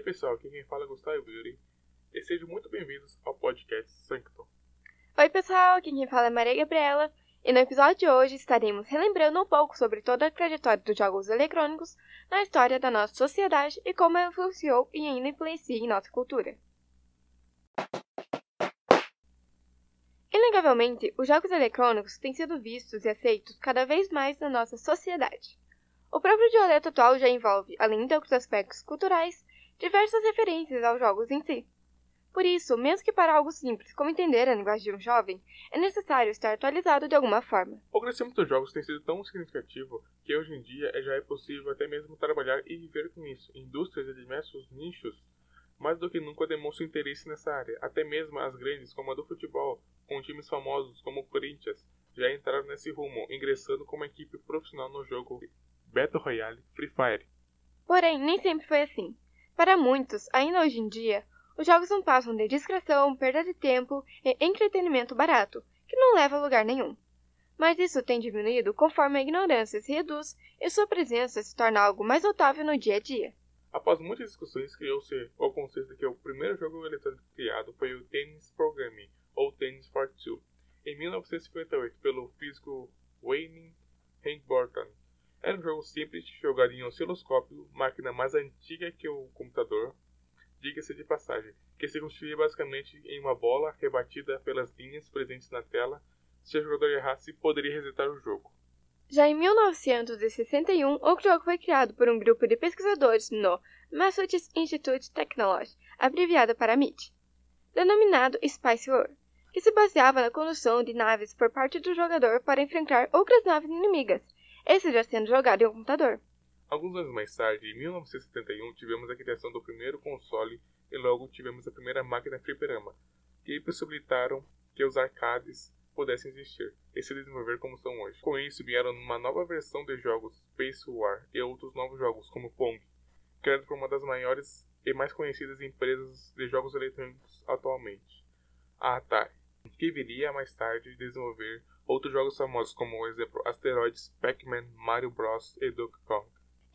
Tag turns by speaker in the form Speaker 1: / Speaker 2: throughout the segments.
Speaker 1: aí pessoal, aqui quem fala é Gustavo Yuri e sejam muito bem-vindos ao podcast Sanctum.
Speaker 2: Oi pessoal, aqui quem fala é Maria Gabriela e no episódio de hoje estaremos relembrando um pouco sobre toda a trajetória dos jogos eletrônicos na história da nossa sociedade e como ela influenciou e ainda influencia em nossa cultura. Inegavelmente, os jogos eletrônicos têm sido vistos e aceitos cada vez mais na nossa sociedade. O próprio dialeto atual já envolve, além de outros aspectos culturais, diversas referências aos jogos em si. Por isso, mesmo que para algo simples como entender a linguagem de um jovem, é necessário estar atualizado de alguma forma.
Speaker 1: O crescimento dos jogos tem sido tão significativo que hoje em dia já é possível até mesmo trabalhar e viver com isso. Indústrias de diversos nichos, mais do que nunca demonstram interesse nessa área. Até mesmo as grandes, como a do futebol, com times famosos como o Corinthians, já entraram nesse rumo, ingressando como equipe profissional no jogo Battle Royale Free Fire.
Speaker 2: Porém, nem sempre foi assim. Para muitos, ainda hoje em dia, os jogos não passam de discreção, perda de tempo e entretenimento barato, que não leva a lugar nenhum. Mas isso tem diminuído conforme a ignorância se reduz e sua presença se torna algo mais notável no dia a dia.
Speaker 1: Após muitas discussões, criou-se o conceito de que o primeiro jogo eletrônico criado foi o Tennis Programming, ou Tennis for Two, em 1958, pelo físico Wayne Higginbotham. Era um jogo simples, jogado em osciloscópio, máquina mais antiga que o computador, diga-se de passagem, que se constituía basicamente em uma bola rebatida pelas linhas presentes na tela. Se o jogador errasse, poderia resetar o jogo.
Speaker 2: Já em 1961, o jogo foi criado por um grupo de pesquisadores no Massachusetts Institute Technology, abreviado para MIT, denominado Spice War, que se baseava na condução de naves por parte do jogador para enfrentar outras naves inimigas esse já sendo jogado em um computador.
Speaker 1: Alguns anos mais tarde, em 1971, tivemos a criação do primeiro console e logo tivemos a primeira máquina fliperama, que possibilitaram que os arcades pudessem existir e se desenvolver como são hoje. Com isso, vieram uma nova versão de jogos Space War e outros novos jogos, como Pong, criado por uma das maiores e mais conhecidas empresas de jogos eletrônicos atualmente, a Atari, que viria mais tarde desenvolver outros jogos famosos como, por exemplo, Asteroids, Pac-Man, Mario Bros. e Donkey Kong.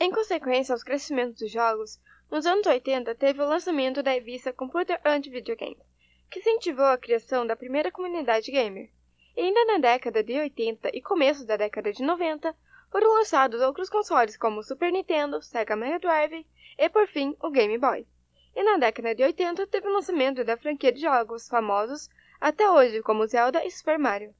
Speaker 2: Em consequência aos crescimentos dos jogos, nos anos 80 teve o lançamento da revista Computer and Video Games, que incentivou a criação da primeira comunidade gamer. E ainda na década de 80 e começo da década de 90, foram lançados outros consoles como o Super Nintendo, Sega Mega Drive e, por fim, o Game Boy. E na década de 80 teve o lançamento da franquia de jogos famosos até hoje como Zelda e Super Mario.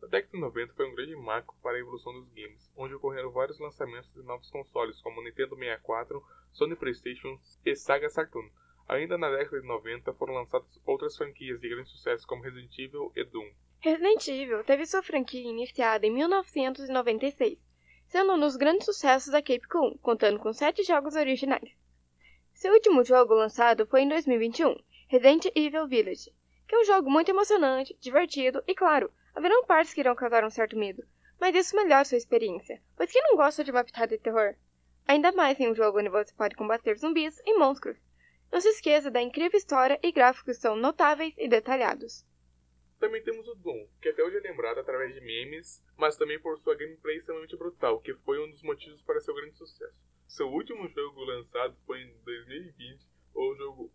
Speaker 1: A década de 90 foi um grande marco para a evolução dos games, onde ocorreram vários lançamentos de novos consoles, como Nintendo 64, Sony PlayStation e Saga Saturn. Ainda na década de 90 foram lançadas outras franquias de grande sucesso, como Resident Evil e Doom.
Speaker 2: Resident Evil teve sua franquia iniciada em 1996, sendo um dos grandes sucessos da Capcom, contando com sete jogos originais. Seu último jogo lançado foi em 2021, Resident Evil Village, que é um jogo muito emocionante, divertido e, claro, Haverão partes que irão causar um certo medo, mas isso melhora sua experiência, pois quem não gosta de uma pitada de terror? Ainda mais em um jogo onde você pode combater zumbis e monstros. Não se esqueça da incrível história e gráficos são notáveis e detalhados.
Speaker 1: Também temos o Doom, que até hoje é lembrado através de memes, mas também por sua gameplay extremamente brutal, que foi um dos motivos para seu grande sucesso. Seu último jogo lançado foi em 2020, o jogo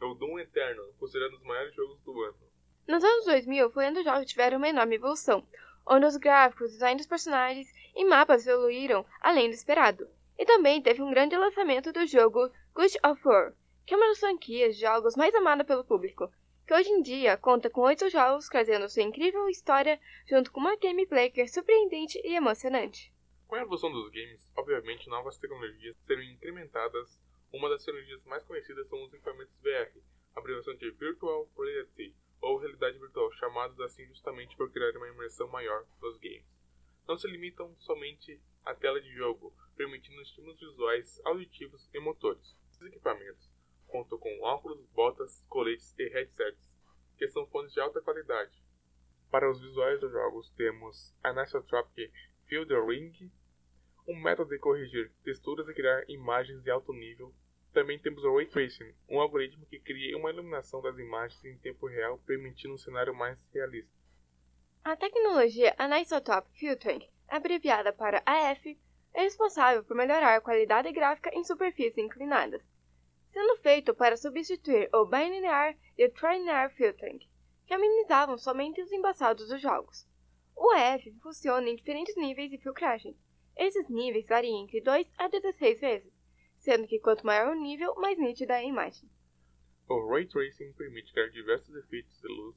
Speaker 1: o Doom Eterno, considerado um dos maiores jogos do ano.
Speaker 2: Nos anos 2000 foi onde os jogos tiveram uma enorme evolução, onde os gráficos, design dos personagens e mapas evoluíram além do esperado. E também teve um grande lançamento do jogo God of War, que é uma das franquias de jogos mais amada pelo público, que hoje em dia conta com oito jogos trazendo sua incrível história junto com uma gameplay que é surpreendente e emocionante.
Speaker 1: Com a evolução dos games, obviamente novas tecnologias serão incrementadas. Uma das tecnologias mais conhecidas são os equipamentos VR, abreviação de Virtual Reality, ou realidade virtual, chamados assim justamente por criar uma imersão maior nos games. Não se limitam somente à tela de jogo, permitindo estímulos visuais, auditivos e motores. Esses equipamentos contam com óculos, botas, coletes e headsets, que são fones de alta qualidade. Para os visuais dos jogos temos Anisotropic Field Ring, um método de corrigir texturas e criar imagens de alto nível também temos o Ray Tracing, um algoritmo que cria uma iluminação das imagens em tempo real, permitindo um cenário mais realista.
Speaker 2: A tecnologia Anisotropic Filtering, abreviada para AF, é responsável por melhorar a qualidade gráfica em superfícies inclinadas. sendo feito para substituir o bilinear e o trilinear filtering, que amenizavam somente os embaçados dos jogos. O EF funciona em diferentes níveis de filtragem. Esses níveis variam entre 2 a 16 vezes, sendo que quanto maior o nível, mais nítida é a imagem.
Speaker 1: O Ray Tracing permite criar diversos efeitos de luz,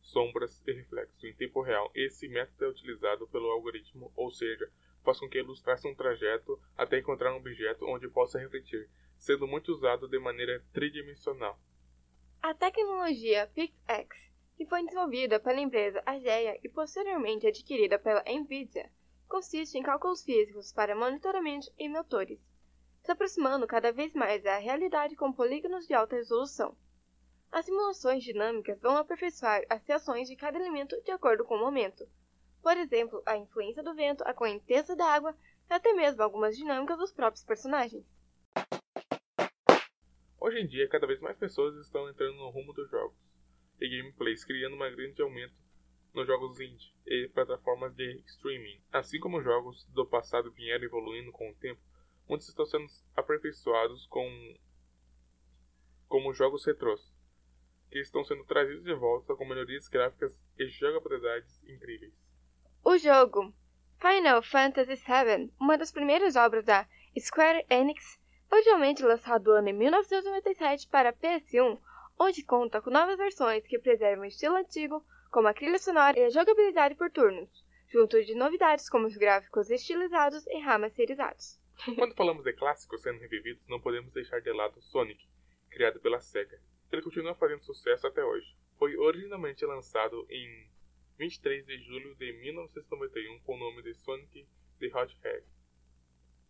Speaker 1: sombras e reflexos em tempo real. Esse método é utilizado pelo algoritmo, ou seja, faz com que a luz trace um trajeto até encontrar um objeto onde possa refletir, sendo muito usado de maneira tridimensional.
Speaker 2: A tecnologia PixX, que foi desenvolvida pela empresa Ageia e posteriormente adquirida pela Nvidia, consiste em cálculos físicos para monitoramento e motores, se aproximando cada vez mais da realidade com polígonos de alta resolução. As simulações dinâmicas vão aperfeiçoar as reações de cada elemento de acordo com o momento. Por exemplo, a influência do vento, a correnteza da água e até mesmo algumas dinâmicas dos próprios personagens.
Speaker 1: Hoje em dia, cada vez mais pessoas estão entrando no rumo dos jogos e gameplays, criando um grande aumento nos jogos indie e plataformas de streaming. Assim como jogos do passado vieram evoluindo com o tempo, muitos estão sendo aperfeiçoados com como jogos retrôs, que estão sendo trazidos de volta com melhorias gráficas e jogabilidades incríveis.
Speaker 2: O jogo Final Fantasy VII, uma das primeiras obras da Square Enix, originalmente lançado no ano em 1997 para PS1, onde conta com novas versões que preservam o estilo antigo, como a trilha sonora e a jogabilidade por turnos, junto de novidades como os gráficos estilizados e remasterizados.
Speaker 1: Quando falamos de clássicos sendo revividos, não podemos deixar de lado Sonic, criado pela SEGA. Ele continua fazendo sucesso até hoje. Foi originalmente lançado em 23 de julho de 1991 com o nome de Sonic the Hedgehog,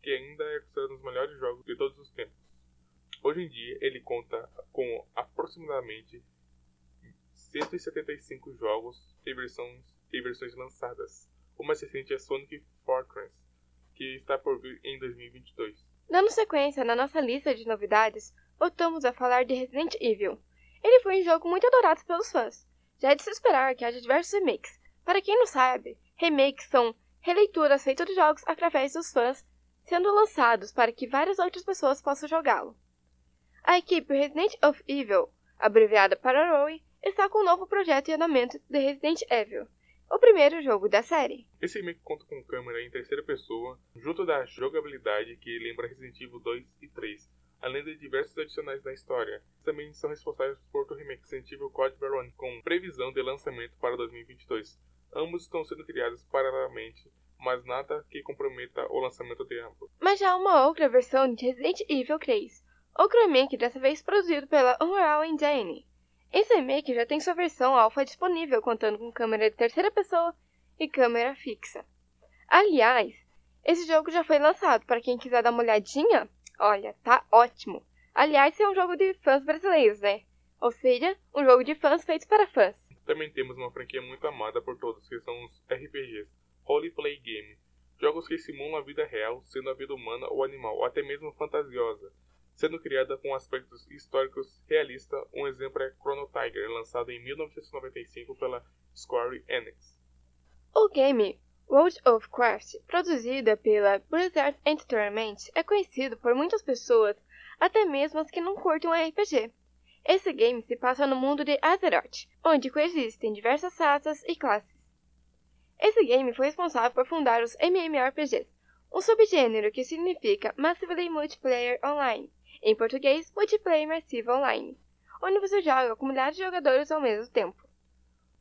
Speaker 1: que ainda é considerado um dos melhores jogos de todos os tempos. Hoje em dia, ele conta com aproximadamente 175 jogos e versões, e versões lançadas. O mais recente é Sonic Fortress, que está por vir em 2022.
Speaker 2: Dando sequência na nossa lista de novidades, voltamos a falar de Resident Evil. Ele foi um jogo muito adorado pelos fãs. Já é de se esperar que haja diversos remakes. Para quem não sabe, remakes são releituras feitas de jogos através dos fãs, sendo lançados para que várias outras pessoas possam jogá-lo. A equipe Resident Evil, abreviada para ROE, está com um novo projeto em andamento de Resident Evil, o primeiro jogo da série.
Speaker 1: Esse remake conta com câmera em terceira pessoa, junto da jogabilidade que lembra Resident Evil 2 e 3, além de diversos adicionais na história. Também são responsáveis por o remake Resident Evil Code Veronica, com previsão de lançamento para 2022. Ambos estão sendo criados paralelamente, mas nada que comprometa o lançamento de ambos.
Speaker 2: Mas já há uma outra versão de Resident Evil 3, Outro remake, dessa vez produzido pela Unreal Engine. Esse remake já tem sua versão alfa disponível, contando com câmera de terceira pessoa e câmera fixa. Aliás, esse jogo já foi lançado, para quem quiser dar uma olhadinha, olha, tá ótimo. Aliás, é um jogo de fãs brasileiros, né? Ou seja, um jogo de fãs feito para fãs.
Speaker 1: Também temos uma franquia muito amada por todos, que são os RPGs, Role Play Game. Jogos que simulam a vida real, sendo a vida humana ou animal, ou até mesmo fantasiosa, sendo criada com aspectos históricos realistas. Um exemplo é Chrono Tiger, lançado em 1995 pela Square Enix.
Speaker 2: O game World of Craft, produzida pela Blizzard Entertainment, é conhecido por muitas pessoas, até mesmo as que não curtem RPG. Esse game se passa no mundo de Azeroth, onde coexistem diversas raças e classes. Esse game foi responsável por fundar os MMORPGs, um subgênero que significa Massively Multiplayer Online, em português, multiplayer imersivo online, onde você joga com milhares de jogadores ao mesmo tempo.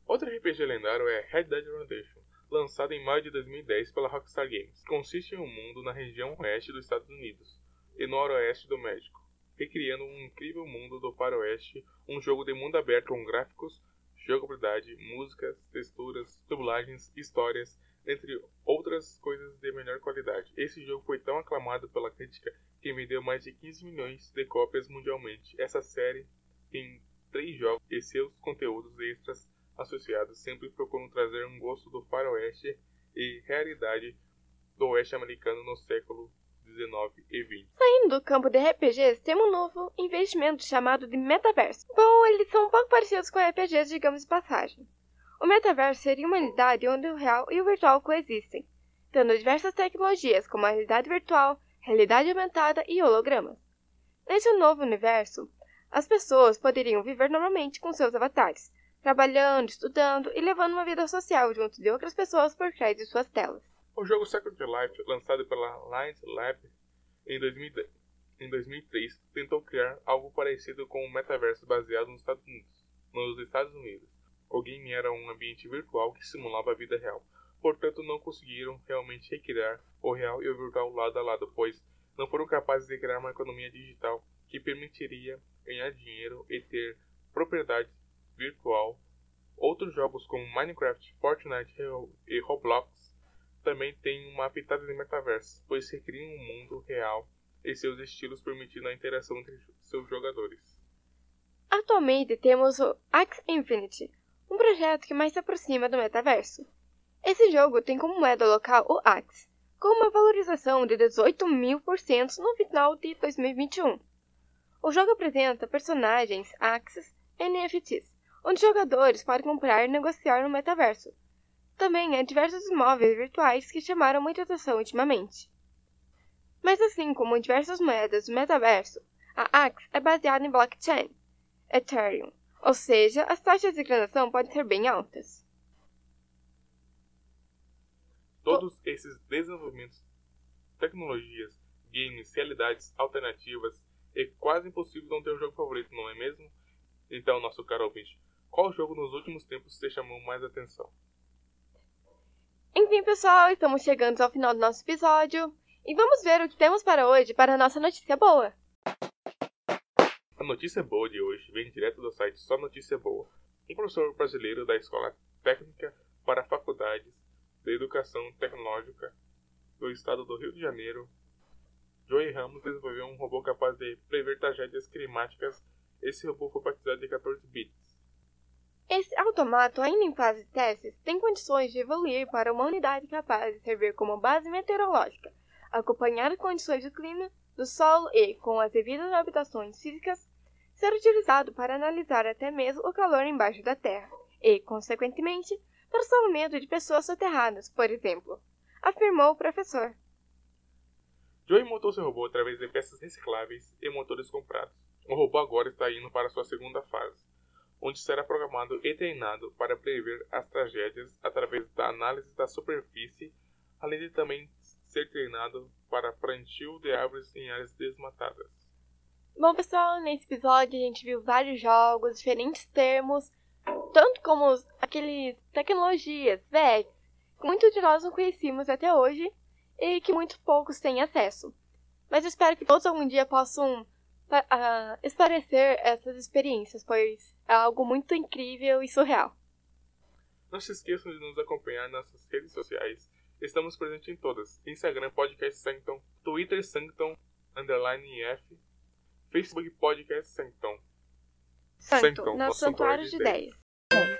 Speaker 1: Outro RPG lendário é Red Dead Redemption, lançado em maio de 2010 pela Rockstar Games. Consiste em um mundo na região oeste dos Estados Unidos e noroeste do México, recriando um incrível mundo do faroeste, um jogo de mundo aberto com gráficos, jogabilidade, músicas, texturas, dublagens, histórias, entre outras coisas de melhor qualidade. Esse jogo foi tão aclamado pela crítica que vendeu mais de 15 milhões de cópias mundialmente. Essa série tem três jogos e seus conteúdos extras associados sempre procuram trazer um gosto do faroeste e realidade do oeste americano no século 19 e 20.
Speaker 2: Saindo do campo de RPGs, temos um novo investimento chamado de metaverso. Bom, eles são um pouco parecidos com RPGs, digamos de passagem. O metaverso seria uma realidade onde o real e o virtual coexistem, tendo diversas tecnologias como a realidade virtual, realidade aumentada e hologramas. Nesse novo universo, as pessoas poderiam viver normalmente com seus avatares, trabalhando, estudando e levando uma vida social junto de outras pessoas por trás de suas telas.
Speaker 1: O jogo Second Life, lançado pela Light Lab em, 2010, em 2003, tentou criar algo parecido com um metaverso baseado nos Estados Unidos. Nos Estados Unidos, o game era um ambiente virtual que simulava a vida real, portanto não conseguiram realmente recriar o real e o virtual lado a lado, pois não foram capazes de criar uma economia digital que permitiria ganhar dinheiro e ter propriedade virtual. Outros jogos como Minecraft, Fortnite e Roblox também têm uma pitada de metaverso, pois recriam um mundo real e seus estilos permitindo a interação entre seus jogadores.
Speaker 2: Atualmente temos o Axie Infinity, um projeto que mais se aproxima do metaverso. Esse jogo tem como moeda local o Axie, com uma valorização de 18 mil por cento no final de 2021. O jogo apresenta personagens Axies NFTs, onde jogadores podem comprar e negociar no metaverso. Também há diversos imóveis virtuais que chamaram muita atenção ultimamente. Mas assim como diversas moedas do metaverso, a Axe é baseada em blockchain, Ethereum, ou seja, as taxas de transação podem ser bem altas.
Speaker 1: Todos esses desenvolvimentos, tecnologias, games, realidades alternativas, é quase impossível não ter um jogo favorito, não é mesmo? Então, nosso caro ouvinte, qual jogo nos últimos tempos te chamou mais atenção?
Speaker 2: Enfim, pessoal, estamos chegando ao final do nosso episódio. E vamos ver o que temos para hoje para a nossa notícia boa.
Speaker 1: A notícia boa de hoje vem direto do site Só Notícia Boa. Um professor brasileiro da Escola Técnica para Faculdades de Educação Tecnológica do Estado do Rio de Janeiro, Joey Ramos desenvolveu um robô capaz de prever tragédias climáticas. Esse robô foi batizado de 14 bits.
Speaker 2: Esse automato, ainda em fase de testes, tem condições de evoluir para uma unidade capaz de servir como base meteorológica acompanhar as condições do clima, do solo e, com as devidas habitações físicas, ser utilizado para analisar até mesmo o calor embaixo da Terra e, consequentemente, para o salvamento de pessoas soterradas, por exemplo, afirmou o professor.
Speaker 1: Joey montou seu robô através de peças recicláveis e motores comprados. O robô agora está indo para sua segunda fase, onde será programado e treinado para prever as tragédias através da análise da superfície, além de também ser treinado para plantio de árvores em áreas desmatadas.
Speaker 2: Bom, pessoal, nesse episódio a gente viu vários jogos, diferentes termos, tanto como aqueles tecnologias, VFs, que muitos de nós não conhecíamos até hoje e que muito poucos têm acesso. Mas eu espero que todos algum dia possam uh, esclarecer essas experiências, pois é algo muito incrível e surreal.
Speaker 1: Não se esqueçam de nos acompanhar nas nossas redes sociais Estamos presentes em todas. Instagram Podcast Sancton, Twitter Sancton, underline F, Facebook Podcast Sancton.
Speaker 2: Sancton, Sancton no Santuário de 10. 10.